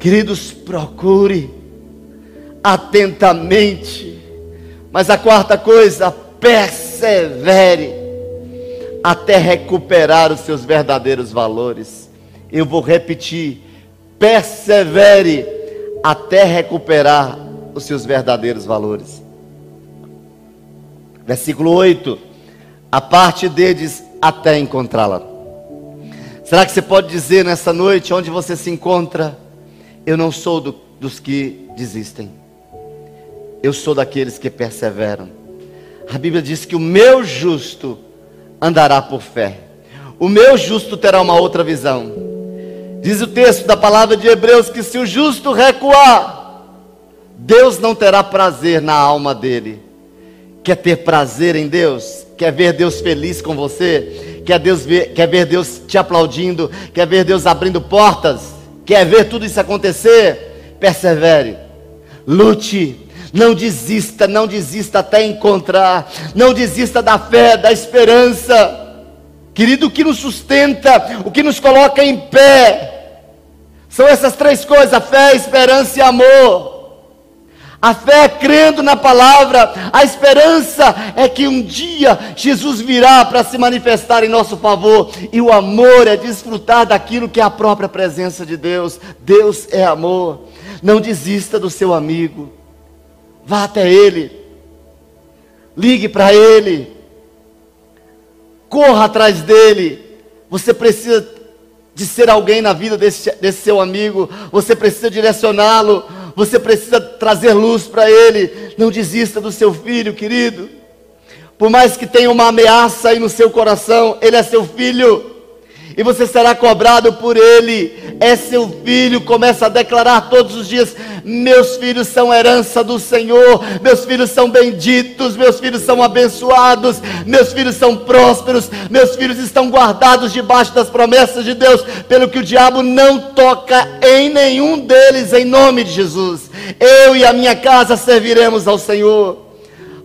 Speaker 1: Queridos, procure atentamente. Mas a quarta coisa, persevere até recuperar os seus verdadeiros valores. Eu vou repetir: persevere até recuperar os seus verdadeiros valores. Versículo 8: a parte deles até encontrá-la. Será que você pode dizer nessa noite onde você se encontra? Eu não sou do, dos que desistem. Eu sou daqueles que perseveram. A Bíblia diz que o meu justo andará por fé. O meu justo terá uma outra visão. Diz o texto da palavra de Hebreus que se o justo recuar, Deus não terá prazer na alma dele. Quer ter prazer em Deus? Quer ver Deus feliz com você? Quer, Deus ver, quer ver Deus te aplaudindo? Quer ver Deus abrindo portas? Quer ver tudo isso acontecer? Persevere, lute, não desista, não desista até encontrar, não desista da fé, da esperança. Querido, o que nos sustenta, o que nos coloca em pé, são essas três coisas: fé, esperança e amor. A fé é crendo na palavra, a esperança é que um dia Jesus virá para se manifestar em nosso favor, e o amor é desfrutar daquilo que é a própria presença de Deus. Deus é amor. Não desista do seu amigo, vá até ele, ligue para ele, corra atrás dele. Você precisa de ser alguém na vida desse, desse seu amigo, você precisa direcioná-lo você precisa trazer luz para ele. Não desista do seu filho, querido. Por mais que tenha uma ameaça aí no seu coração, ele é seu filho e você será cobrado por ele. É seu filho, começa a declarar todos os dias: Meus filhos são herança do Senhor, meus filhos são benditos, meus filhos são abençoados, meus filhos são prósperos, meus filhos estão guardados debaixo das promessas de Deus, pelo que o diabo não toca em nenhum deles, em nome de Jesus. Eu e a minha casa serviremos ao Senhor.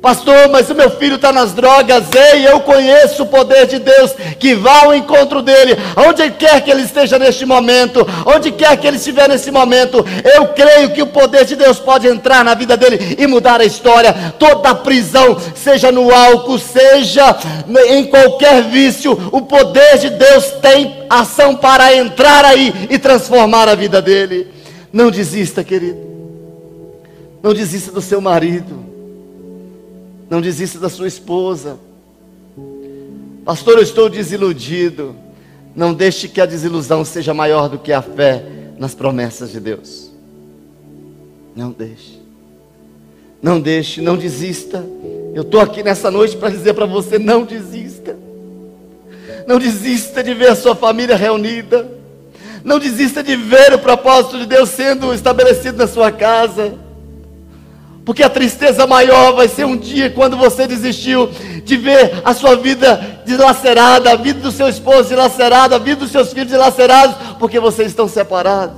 Speaker 1: Pastor, mas o meu filho está nas drogas. Ei, eu conheço o poder de Deus que vá ao encontro dele, onde quer que ele esteja neste momento, onde quer que ele estiver nesse momento. Eu creio que o poder de Deus pode entrar na vida dele e mudar a história. Toda prisão, seja no álcool, seja em qualquer vício, o poder de Deus tem ação para entrar aí e transformar a vida dele. Não desista, querido. Não desista do seu marido. Não desista da sua esposa. Pastor, eu estou desiludido. Não deixe que a desilusão seja maior do que a fé nas promessas de Deus. Não deixe. Não deixe, não desista. Eu estou aqui nessa noite para dizer para você: não desista. Não desista de ver a sua família reunida. Não desista de ver o propósito de Deus sendo estabelecido na sua casa. Porque a tristeza maior vai ser um dia quando você desistiu de ver a sua vida dilacerada, a vida do seu esposo dilacerada, a vida dos seus filhos dilacerados, porque vocês estão separados.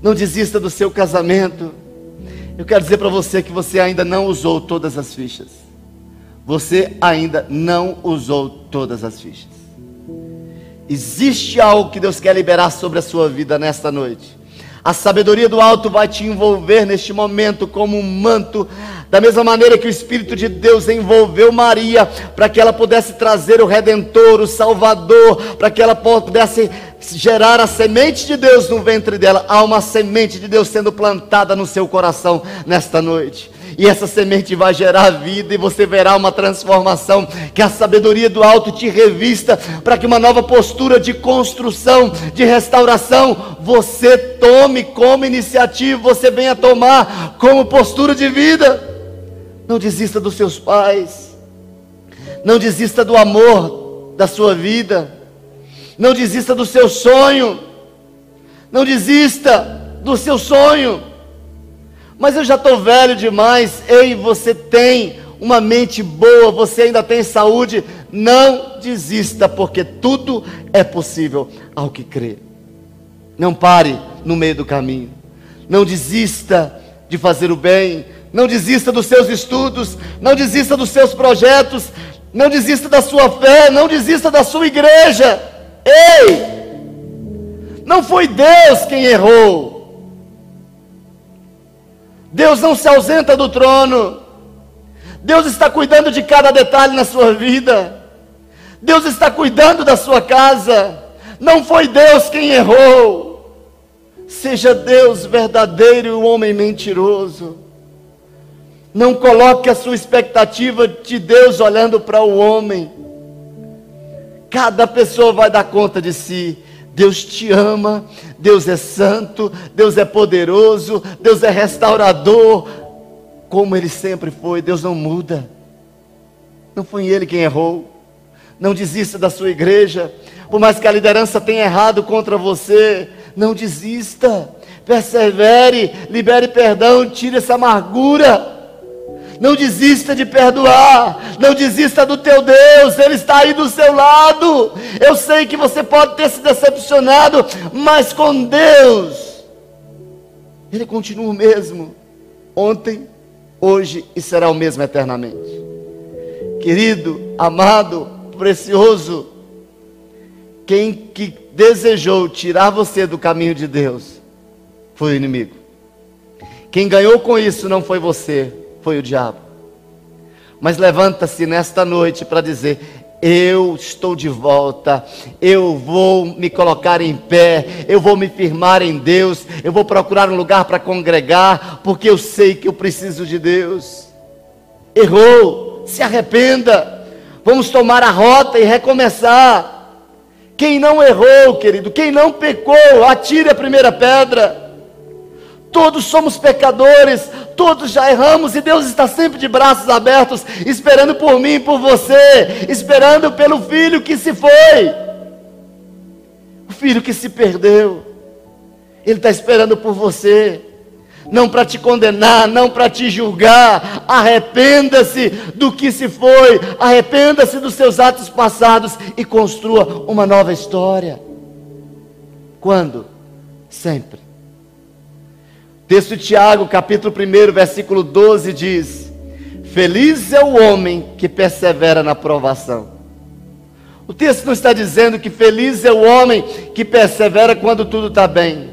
Speaker 1: Não desista do seu casamento. Eu quero dizer para você que você ainda não usou todas as fichas. Você ainda não usou todas as fichas. Existe algo que Deus quer liberar sobre a sua vida nesta noite. A sabedoria do alto vai te envolver neste momento como um manto, da mesma maneira que o Espírito de Deus envolveu Maria, para que ela pudesse trazer o Redentor, o Salvador, para que ela pudesse gerar a semente de Deus no ventre dela. Há uma semente de Deus sendo plantada no seu coração nesta noite e essa semente vai gerar vida, e você verá uma transformação, que a sabedoria do alto te revista, para que uma nova postura de construção, de restauração, você tome como iniciativa, você venha tomar como postura de vida. Não desista dos seus pais, não desista do amor da sua vida, não desista do seu sonho, não desista do seu sonho. Mas eu já estou velho demais. Ei, você tem uma mente boa, você ainda tem saúde. Não desista, porque tudo é possível ao que crê. Não pare no meio do caminho. Não desista de fazer o bem. Não desista dos seus estudos. Não desista dos seus projetos. Não desista da sua fé. Não desista da sua igreja. Ei! Não foi Deus quem errou. Deus não se ausenta do trono. Deus está cuidando de cada detalhe na sua vida. Deus está cuidando da sua casa. Não foi Deus quem errou. Seja Deus verdadeiro e o homem mentiroso. Não coloque a sua expectativa de Deus olhando para o homem. Cada pessoa vai dar conta de si. Deus te ama, Deus é santo, Deus é poderoso, Deus é restaurador, como Ele sempre foi, Deus não muda. Não foi Ele quem errou. Não desista da sua igreja, por mais que a liderança tenha errado contra você, não desista. persevere, libere perdão, tire essa amargura. Não desista de perdoar. Não desista do teu Deus. Ele está aí do seu lado. Eu sei que você pode ter se decepcionado, mas com Deus, Ele continua o mesmo. Ontem, hoje e será o mesmo eternamente. Querido, amado, precioso, quem que desejou tirar você do caminho de Deus foi o inimigo. Quem ganhou com isso não foi você, foi o diabo. Mas levanta-se nesta noite para dizer: eu estou de volta, eu vou me colocar em pé, eu vou me firmar em Deus, eu vou procurar um lugar para congregar, porque eu sei que eu preciso de Deus. Errou, se arrependa, vamos tomar a rota e recomeçar. Quem não errou, querido, quem não pecou, atire a primeira pedra. Todos somos pecadores, todos já erramos e Deus está sempre de braços abertos, esperando por mim por você, esperando pelo filho que se foi, o filho que se perdeu. Ele está esperando por você, não para te condenar, não para te julgar. Arrependa-se do que se foi, arrependa-se dos seus atos passados e construa uma nova história. Quando? Sempre Texto de Tiago, capítulo 1, versículo 12 diz: Feliz é o homem que persevera na provação. O texto não está dizendo que feliz é o homem que persevera quando tudo está bem.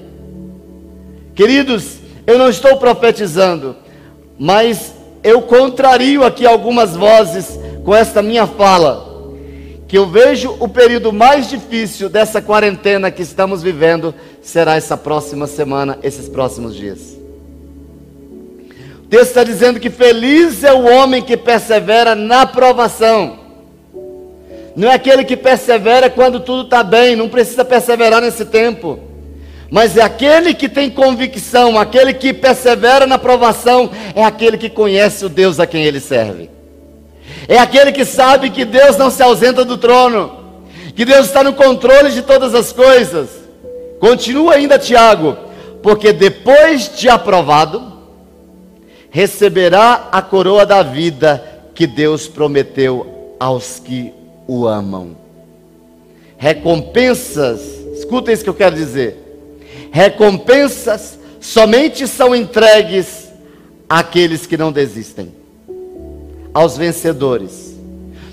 Speaker 1: Queridos, eu não estou profetizando, mas eu contrario aqui algumas vozes com esta minha fala. Que eu vejo o período mais difícil dessa quarentena que estamos vivendo será essa próxima semana, esses próximos dias. O texto está dizendo que feliz é o homem que persevera na provação. Não é aquele que persevera quando tudo está bem, não precisa perseverar nesse tempo. Mas é aquele que tem convicção, aquele que persevera na provação, é aquele que conhece o Deus a quem ele serve. É aquele que sabe que Deus não se ausenta do trono, que Deus está no controle de todas as coisas Continua ainda Tiago, porque depois de aprovado, receberá a coroa da vida que Deus prometeu aos que o amam. Recompensas, escuta isso que eu quero dizer. Recompensas somente são entregues àqueles que não desistem, aos vencedores,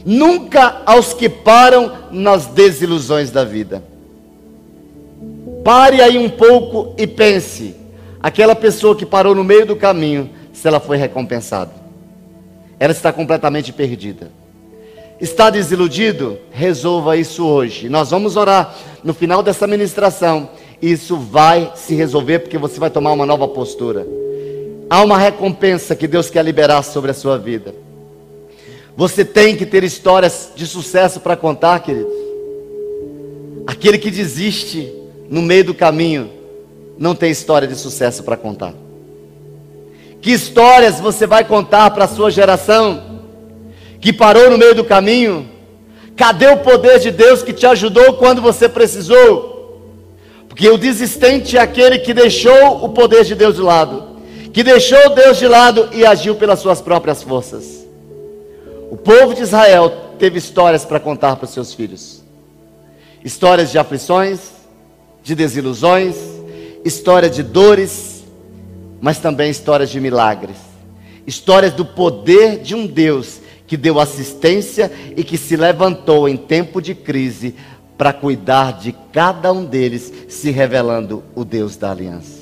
Speaker 1: nunca aos que param nas desilusões da vida. Pare aí um pouco e pense: aquela pessoa que parou no meio do caminho, se ela foi recompensada. Ela está completamente perdida. Está desiludido? Resolva isso hoje. Nós vamos orar no final dessa ministração. Isso vai se resolver porque você vai tomar uma nova postura. Há uma recompensa que Deus quer liberar sobre a sua vida. Você tem que ter histórias de sucesso para contar, queridos. Aquele que desiste no meio do caminho, não tem história de sucesso para contar. Que histórias você vai contar para a sua geração que parou no meio do caminho? Cadê o poder de Deus que te ajudou quando você precisou? Porque o desistente é aquele que deixou o poder de Deus de lado, que deixou Deus de lado e agiu pelas suas próprias forças. O povo de Israel teve histórias para contar para os seus filhos, histórias de aflições, de desilusões, história de dores, mas também histórias de milagres. Histórias do poder de um Deus que deu assistência e que se levantou em tempo de crise para cuidar de cada um deles, se revelando o Deus da aliança.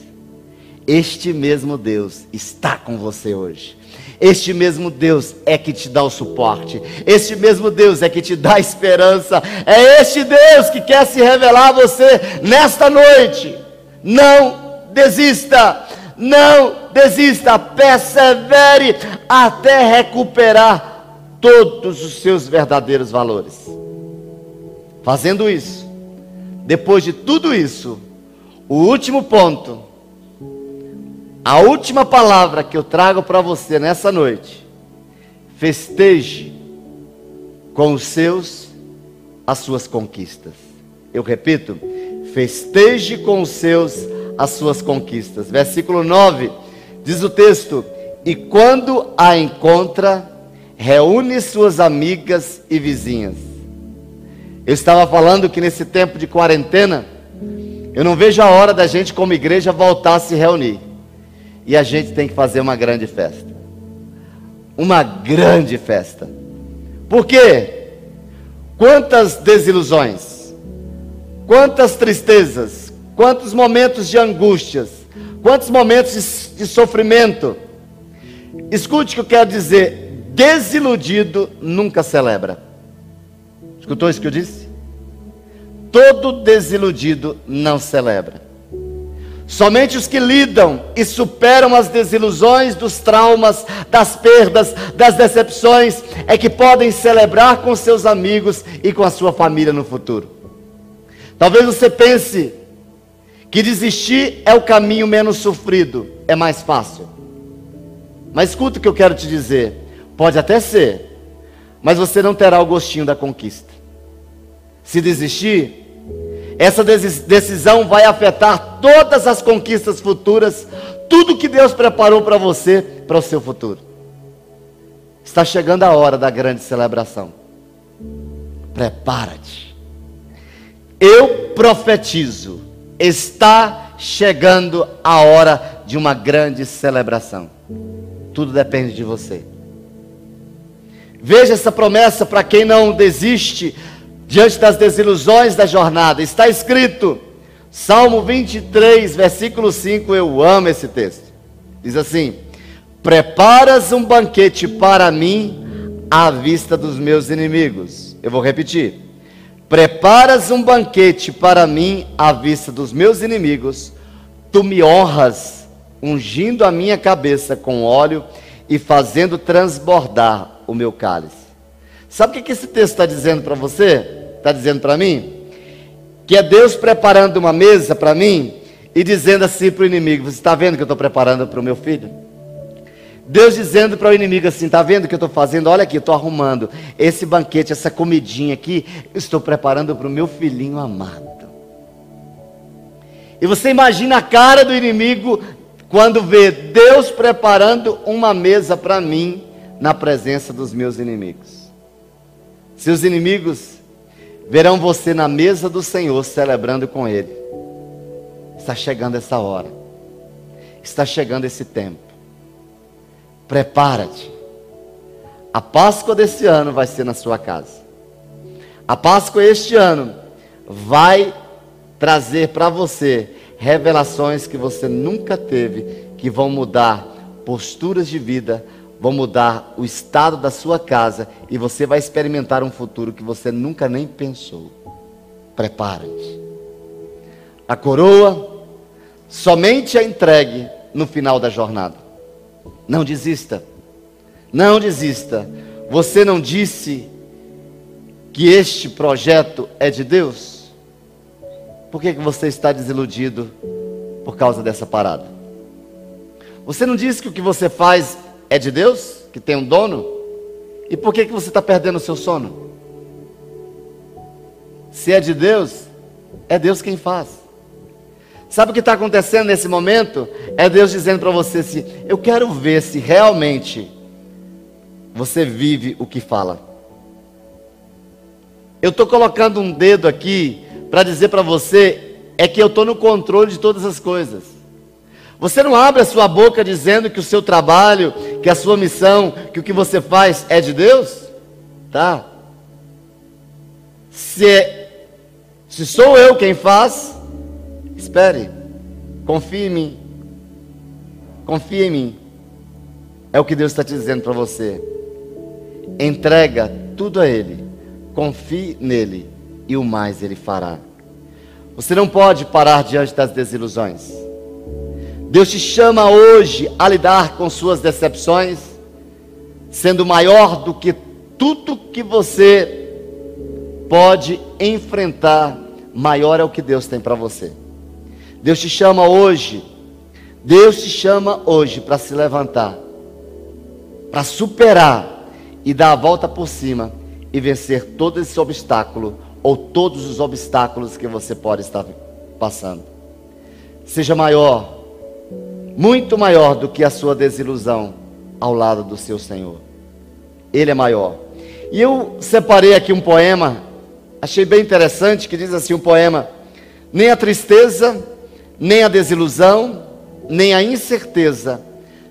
Speaker 1: Este mesmo Deus está com você hoje. Este mesmo Deus é que te dá o suporte. Este mesmo Deus é que te dá a esperança. É este Deus que quer se revelar a você nesta noite. Não desista. Não desista. Persevere até recuperar todos os seus verdadeiros valores. Fazendo isso, depois de tudo isso, o último ponto a última palavra que eu trago para você nessa noite: festeje com os seus as suas conquistas. Eu repito, festeje com os seus as suas conquistas. Versículo 9 diz o texto: E quando a encontra, reúne suas amigas e vizinhas. Eu estava falando que nesse tempo de quarentena, eu não vejo a hora da gente, como igreja, voltar a se reunir. E a gente tem que fazer uma grande festa. Uma grande festa. Por quê? Quantas desilusões, quantas tristezas, quantos momentos de angústias, quantos momentos de, de sofrimento. Escute o que eu quero dizer: desiludido nunca celebra. Escutou isso que eu disse? Todo desiludido não celebra. Somente os que lidam e superam as desilusões, dos traumas, das perdas, das decepções, é que podem celebrar com seus amigos e com a sua família no futuro. Talvez você pense que desistir é o caminho menos sofrido, é mais fácil. Mas escuta o que eu quero te dizer: pode até ser, mas você não terá o gostinho da conquista. Se desistir, essa decisão vai afetar todas as conquistas futuras, tudo que Deus preparou para você, para o seu futuro. Está chegando a hora da grande celebração. Prepara-te. Eu profetizo, está chegando a hora de uma grande celebração. Tudo depende de você. Veja essa promessa para quem não desiste diante das desilusões da jornada. Está escrito, Salmo 23, versículo 5, eu amo esse texto. Diz assim: Preparas um banquete para mim à vista dos meus inimigos. Eu vou repetir. Preparas um banquete para mim à vista dos meus inimigos. Tu me honras, ungindo a minha cabeça com óleo e fazendo transbordar o meu cálice. Sabe o que esse texto está dizendo para você? está dizendo para mim? Que é Deus preparando uma mesa para mim e dizendo assim para o inimigo: Você está vendo que eu estou preparando para o meu filho? Deus dizendo para o inimigo assim: Está vendo o que eu estou fazendo? Olha aqui, estou arrumando esse banquete, essa comidinha aqui, estou preparando para o meu filhinho amado. E você imagina a cara do inimigo quando vê Deus preparando uma mesa para mim na presença dos meus inimigos. Seus inimigos verão você na mesa do Senhor celebrando com Ele. Está chegando essa hora, está chegando esse tempo. Prepara-te. A Páscoa desse ano vai ser na sua casa. A Páscoa este ano vai trazer para você revelações que você nunca teve, que vão mudar posturas de vida, vão mudar o estado da sua casa e você vai experimentar um futuro que você nunca nem pensou. Prepare-te. A coroa somente é entregue no final da jornada. Não desista. Não desista. Você não disse que este projeto é de Deus? Por que, que você está desiludido por causa dessa parada? Você não disse que o que você faz é de Deus, que tem um dono? E por que, que você está perdendo o seu sono? Se é de Deus, é Deus quem faz. Sabe o que está acontecendo nesse momento? É Deus dizendo para você assim: Eu quero ver se realmente você vive o que fala. Eu estou colocando um dedo aqui para dizer para você é que eu estou no controle de todas as coisas. Você não abre a sua boca dizendo que o seu trabalho, que a sua missão, que o que você faz é de Deus? Tá? Se, se sou eu quem faz, espere, confie em mim. Confie em mim. É o que Deus está te dizendo para você. Entrega tudo a Ele. Confie nele e o mais Ele fará. Você não pode parar diante das desilusões. Deus te chama hoje a lidar com suas decepções, sendo maior do que tudo que você pode enfrentar, maior é o que Deus tem para você. Deus te chama hoje, Deus te chama hoje para se levantar, para superar e dar a volta por cima e vencer todo esse obstáculo ou todos os obstáculos que você pode estar passando. seja maior, muito maior do que a sua desilusão ao lado do seu Senhor. Ele é maior. E eu separei aqui um poema, achei bem interessante, que diz assim: um poema, nem a tristeza, nem a desilusão, nem a incerteza,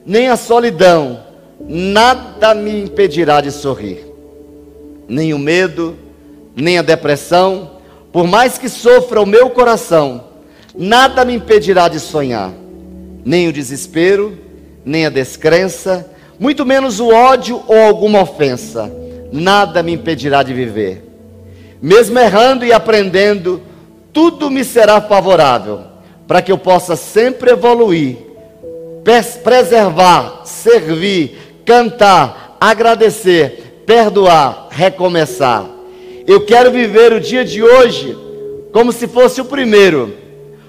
Speaker 1: nem a solidão, nada me impedirá de sorrir. Nem o medo, nem a depressão, por mais que sofra o meu coração, nada me impedirá de sonhar. Nem o desespero, nem a descrença, muito menos o ódio ou alguma ofensa, nada me impedirá de viver. Mesmo errando e aprendendo, tudo me será favorável, para que eu possa sempre evoluir, preservar, servir, cantar, agradecer, perdoar, recomeçar. Eu quero viver o dia de hoje como se fosse o primeiro,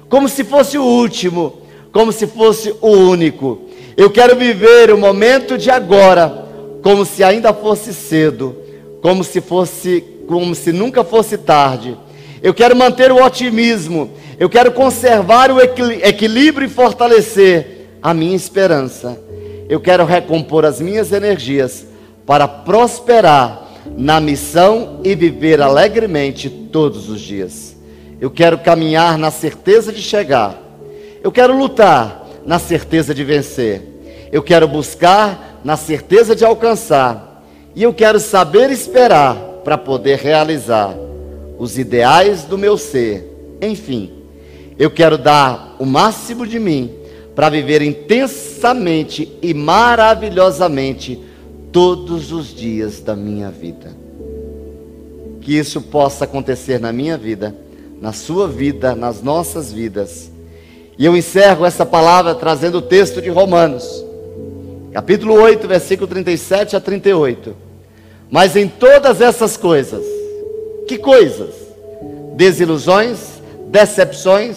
Speaker 1: como se fosse o último, como se fosse o único. Eu quero viver o momento de agora como se ainda fosse cedo, como se fosse, como se nunca fosse tarde. Eu quero manter o otimismo, eu quero conservar o equilíbrio e fortalecer a minha esperança. Eu quero recompor as minhas energias para prosperar na missão e viver alegremente todos os dias. Eu quero caminhar na certeza de chegar. Eu quero lutar na certeza de vencer. Eu quero buscar na certeza de alcançar. E eu quero saber esperar para poder realizar os ideais do meu ser. Enfim, eu quero dar o máximo de mim para viver intensamente e maravilhosamente todos os dias da minha vida. Que isso possa acontecer na minha vida, na sua vida, nas nossas vidas e eu encerro essa palavra trazendo o texto de Romanos, capítulo 8, versículo 37 a 38. Mas em todas essas coisas, que coisas? Desilusões, decepções,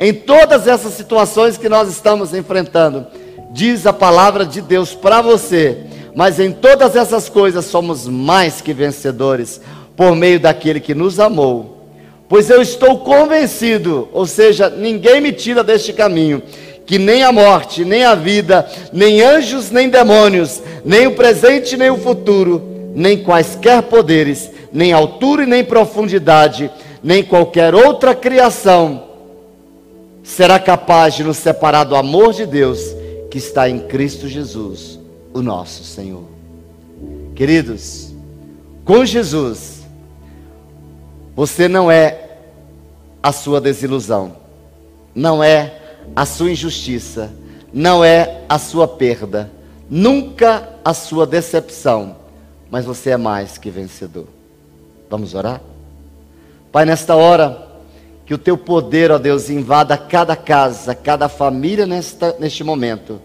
Speaker 1: em todas essas situações que nós estamos enfrentando, diz a palavra de Deus para você, mas em todas essas coisas somos mais que vencedores por meio daquele que nos amou Pois eu estou convencido, ou seja, ninguém me tira deste caminho, que nem a morte, nem a vida, nem anjos, nem demônios, nem o presente, nem o futuro, nem quaisquer poderes, nem altura e nem profundidade, nem qualquer outra criação será capaz de nos separar do amor de Deus que está em Cristo Jesus, o nosso Senhor. Queridos, com Jesus, você não é a sua desilusão, não é a sua injustiça, não é a sua perda, nunca a sua decepção, mas você é mais que vencedor. Vamos orar? Pai, nesta hora, que o teu poder, ó Deus, invada cada casa, cada família nesta, neste momento.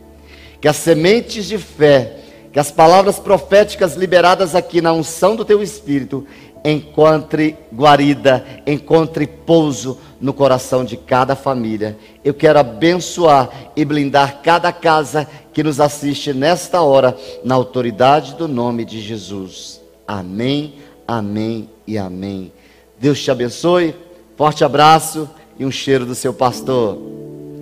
Speaker 1: Que as sementes de fé, que as palavras proféticas liberadas aqui na unção do teu Espírito encontre guarida, encontre pouso no coração de cada família. Eu quero abençoar e blindar cada casa que nos assiste nesta hora, na autoridade do nome de Jesus. Amém, amém e amém. Deus te abençoe. Forte abraço e um cheiro do seu pastor.